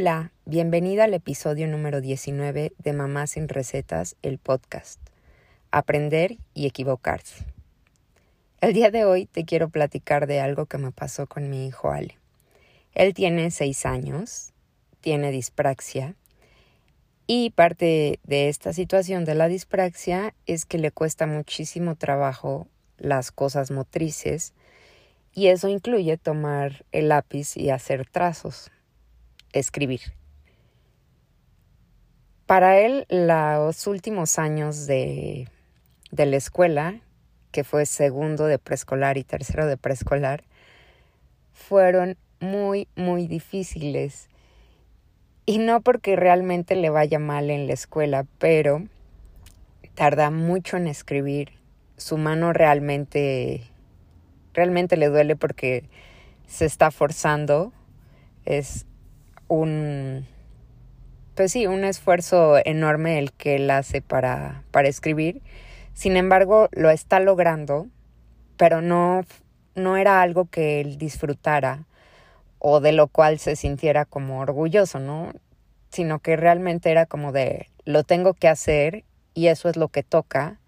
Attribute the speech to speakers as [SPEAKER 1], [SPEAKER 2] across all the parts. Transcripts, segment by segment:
[SPEAKER 1] Hola, bienvenida al episodio número 19 de Mamá sin Recetas, el podcast. Aprender y equivocarse. El día de hoy te quiero platicar de algo que me pasó con mi hijo Ale. Él tiene seis años, tiene dispraxia y parte de esta situación de la dispraxia es que le cuesta muchísimo trabajo las cosas motrices y eso incluye tomar el lápiz y hacer trazos, escribir. Para él, los últimos años de, de la escuela, que fue segundo de preescolar y tercero de preescolar, fueron muy, muy difíciles. Y no porque realmente le vaya mal en la escuela, pero tarda mucho en escribir. Su mano realmente realmente le duele porque se está forzando. Es un, pues sí, un esfuerzo enorme el que él hace para, para escribir. Sin embargo, lo está logrando, pero no, no era algo que él disfrutara o de lo cual se sintiera como orgulloso, ¿no? Sino que realmente era como de, lo tengo que hacer y eso es lo que toca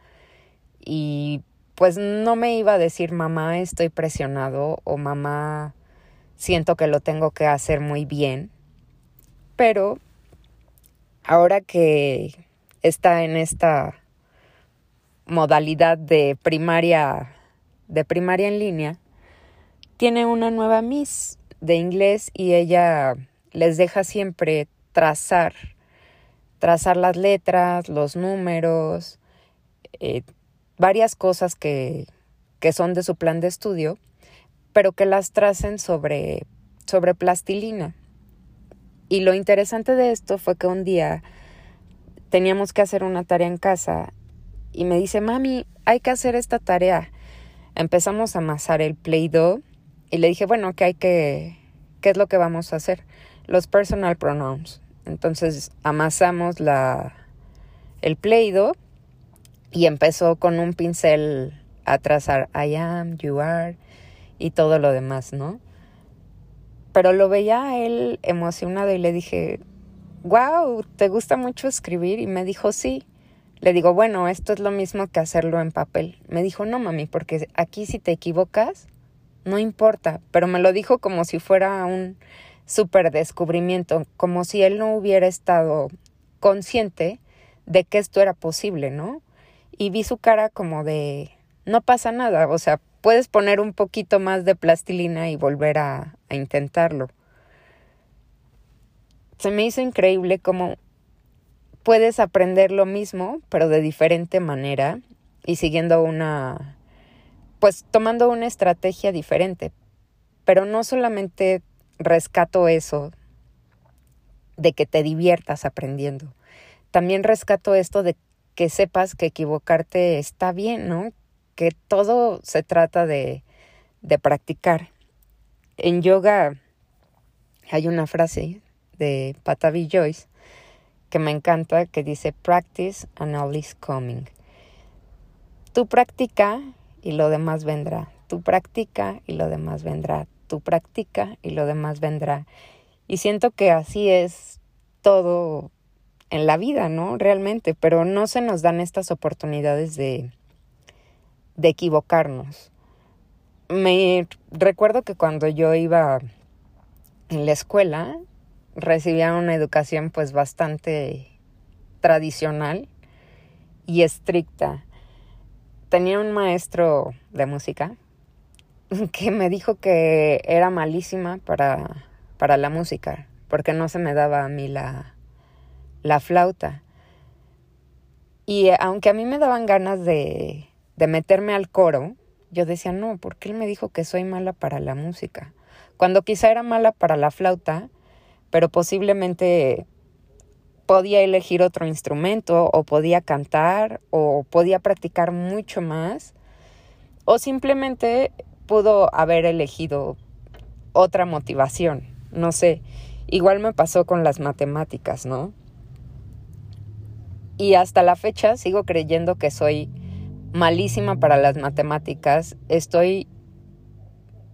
[SPEAKER 1] y pues no me iba a decir mamá estoy presionado o mamá siento que lo tengo que hacer muy bien. Pero ahora que está en esta modalidad de primaria de primaria en línea, tiene una nueva Miss de inglés y ella les deja siempre trazar, trazar las letras, los números, eh, varias cosas que, que son de su plan de estudio, pero que las tracen sobre, sobre plastilina. Y lo interesante de esto fue que un día teníamos que hacer una tarea en casa y me dice, mami, hay que hacer esta tarea. Empezamos a amasar el Play-Doh y le dije, bueno, ¿qué hay que, qué es lo que vamos a hacer? Los personal pronouns. Entonces amasamos la, el Play-Doh y empezó con un pincel a trazar I am, you are y todo lo demás, ¿no? Pero lo veía él emocionado y le dije, wow, ¿te gusta mucho escribir? Y me dijo, sí. Le digo, bueno, esto es lo mismo que hacerlo en papel. Me dijo, no, mami, porque aquí si te equivocas, no importa. Pero me lo dijo como si fuera un súper descubrimiento, como si él no hubiera estado consciente de que esto era posible, ¿no? y vi su cara como de no pasa nada, o sea, puedes poner un poquito más de plastilina y volver a, intentarlo. Se me hizo increíble cómo puedes aprender lo mismo, pero de diferente manera y siguiendo una, pues tomando una estrategia diferente. Pero no solamente rescato eso de que te diviertas aprendiendo, también rescato esto de que sepas que equivocarte está bien, ¿no? Todo se trata de, de practicar. En yoga hay una frase de Patavi Joyce que me encanta que dice practice and all is coming. Tú practica y lo demás vendrá. Tú practica y lo demás vendrá. Tú practica y lo demás vendrá. Y siento que así es todo en la vida, ¿no? Realmente, pero no se nos dan estas oportunidades de, de equivocarnos. Me recuerdo que cuando yo iba en la escuela, recibía una educación pues bastante tradicional y estricta. Tenía un maestro de música que me dijo que era malísima para, para la música, porque no se me daba a mí la, la flauta. Y eh, aunque a mí me daban ganas de, de meterme al coro, yo decía, no, porque él me dijo que soy mala para la música. Cuando quizá era mala para la flauta, pero posiblemente podía elegir otro instrumento o podía cantar o podía practicar mucho más o simplemente pudo haber elegido otra motivación, no sé. Igual me pasó con las matemáticas, ¿no? y hasta la fecha sigo creyendo que soy malísima para las matemáticas. Estoy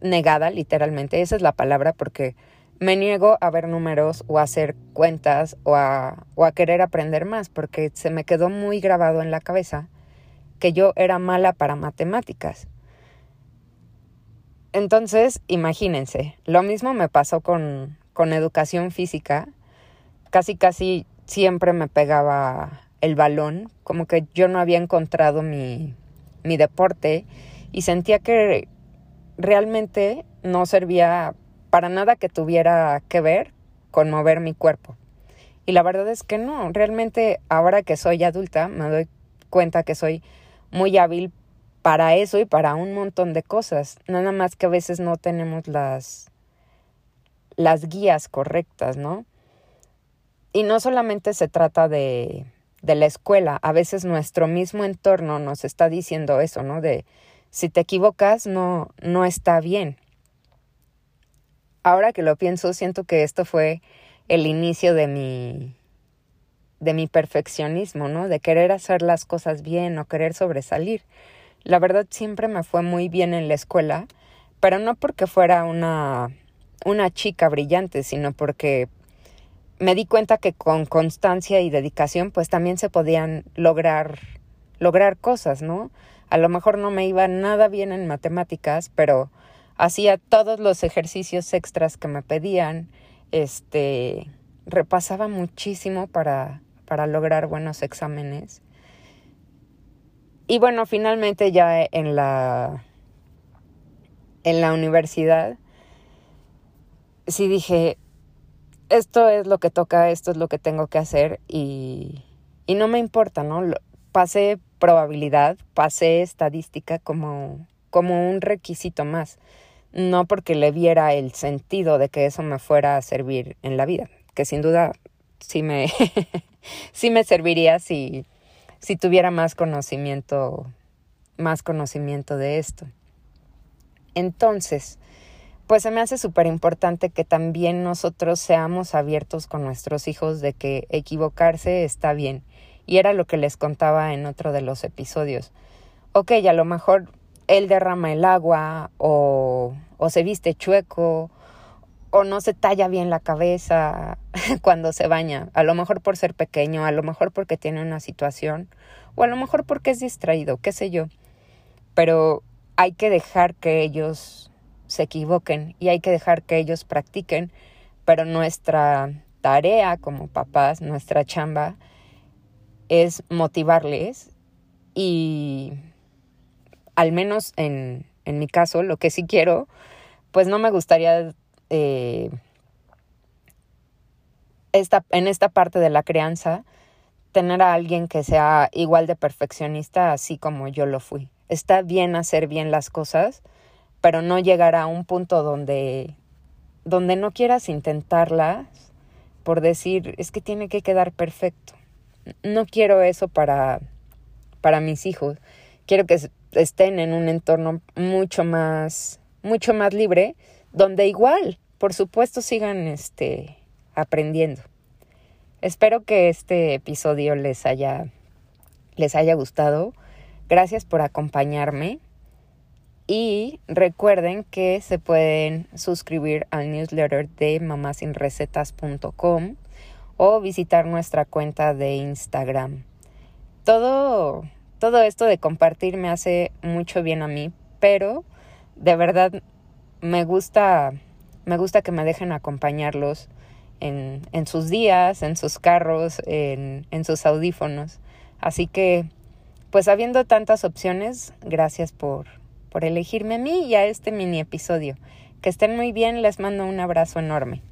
[SPEAKER 1] negada, literalmente, esa es la palabra, porque me niego a ver números o a hacer cuentas o a, o a querer aprender más porque se me quedó muy grabado en la cabeza que yo era mala para matemáticas. Entonces, imagínense, lo mismo me pasó con, con educación física. Casi, casi siempre me pegaba el balón, como que yo no había encontrado mi, mi deporte y sentía que realmente no servía para nada que tuviera que ver con mover mi cuerpo. Y la verdad es que no, realmente ahora que soy adulta me doy cuenta que soy muy hábil para eso y para un montón de cosas. Nada más que a veces no tenemos las, las guías correctas, ¿no? Y no solamente se trata de, de la escuela, a veces nuestro mismo entorno nos está diciendo eso, ¿no? De si te equivocas no, no está bien. Ahora que lo pienso, siento que esto fue el inicio de mi de mi perfeccionismo, ¿no? De querer hacer las cosas bien o querer sobresalir. La verdad siempre me fue muy bien en la escuela, pero no porque fuera una una chica brillante, sino porque me di cuenta que con constancia y dedicación pues también se podían lograr lograr cosas, ¿no? A lo mejor no me iba nada bien en matemáticas, pero hacía todos los ejercicios extras que me pedían, este repasaba muchísimo para para lograr buenos exámenes. Y bueno, finalmente ya en la en la universidad sí dije, esto es lo que toca, esto es lo que tengo que hacer y, y no me importa, ¿no? Pasé probabilidad, pasé estadística como, como un requisito más, no porque le viera el sentido de que eso me fuera a servir en la vida, que sin duda sí me, sí me serviría si, si tuviera más conocimiento, más conocimiento de esto. Entonces, pues se me hace súper importante que también nosotros seamos abiertos con nuestros hijos de que equivocarse está bien. Y era lo que les contaba en otro de los episodios. Ok, a lo mejor él derrama el agua o, o se viste chueco o no se talla bien la cabeza cuando se baña. A lo mejor por ser pequeño, a lo mejor porque tiene una situación o a lo mejor porque es distraído, qué sé yo. Pero hay que dejar que ellos se equivoquen y hay que dejar que ellos practiquen, pero nuestra tarea como papás, nuestra chamba, es motivarles y al menos en, en mi caso, lo que sí quiero, pues no me gustaría eh, esta, en esta parte de la crianza tener a alguien que sea igual de perfeccionista así como yo lo fui. Está bien hacer bien las cosas, pero no llegar a un punto donde, donde no quieras intentarlas por decir, es que tiene que quedar perfecto. No quiero eso para, para mis hijos. Quiero que estén en un entorno mucho más, mucho más libre, donde igual, por supuesto, sigan este, aprendiendo. Espero que este episodio les haya, les haya gustado. Gracias por acompañarme. Y recuerden que se pueden suscribir al newsletter de mamasinrecetas.com o visitar nuestra cuenta de Instagram. Todo, todo esto de compartir me hace mucho bien a mí, pero de verdad me gusta, me gusta que me dejen acompañarlos en, en sus días, en sus carros, en, en sus audífonos. Así que, pues habiendo tantas opciones, gracias por, por elegirme a mí y a este mini episodio. Que estén muy bien, les mando un abrazo enorme.